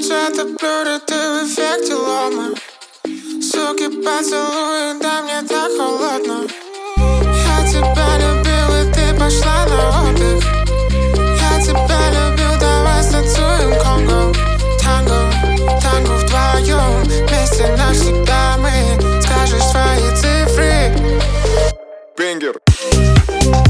это блюдо, ты в эффекте лома. Суки поцелуй, да мне так холодно. Я тебя любил, и ты пошла на отдых. Я тебя любил, давай станцуем конго. Танго, танго вдвоем. Вместе навсегда мы Скажешь свои цифры. Бенгер. Самый,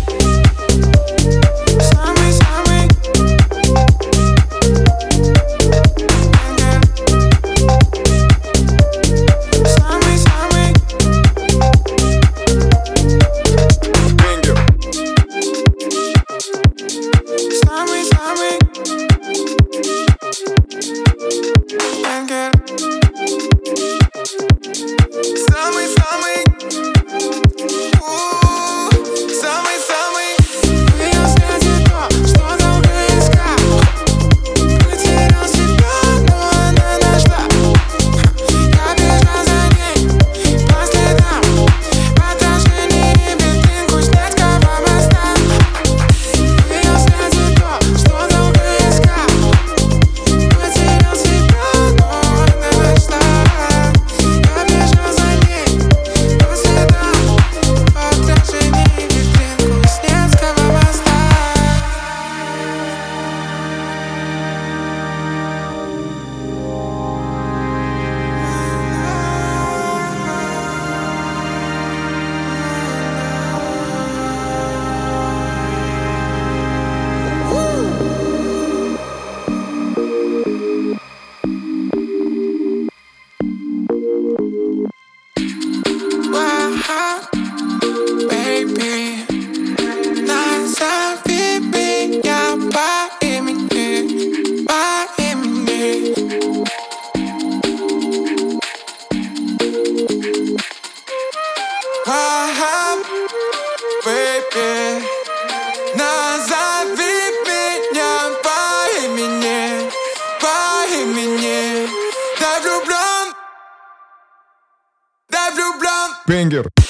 baby, назови меня по имени, по имени. Baby, назови меня по имени, по имени. Да влюблен, да влюблен. Бенгер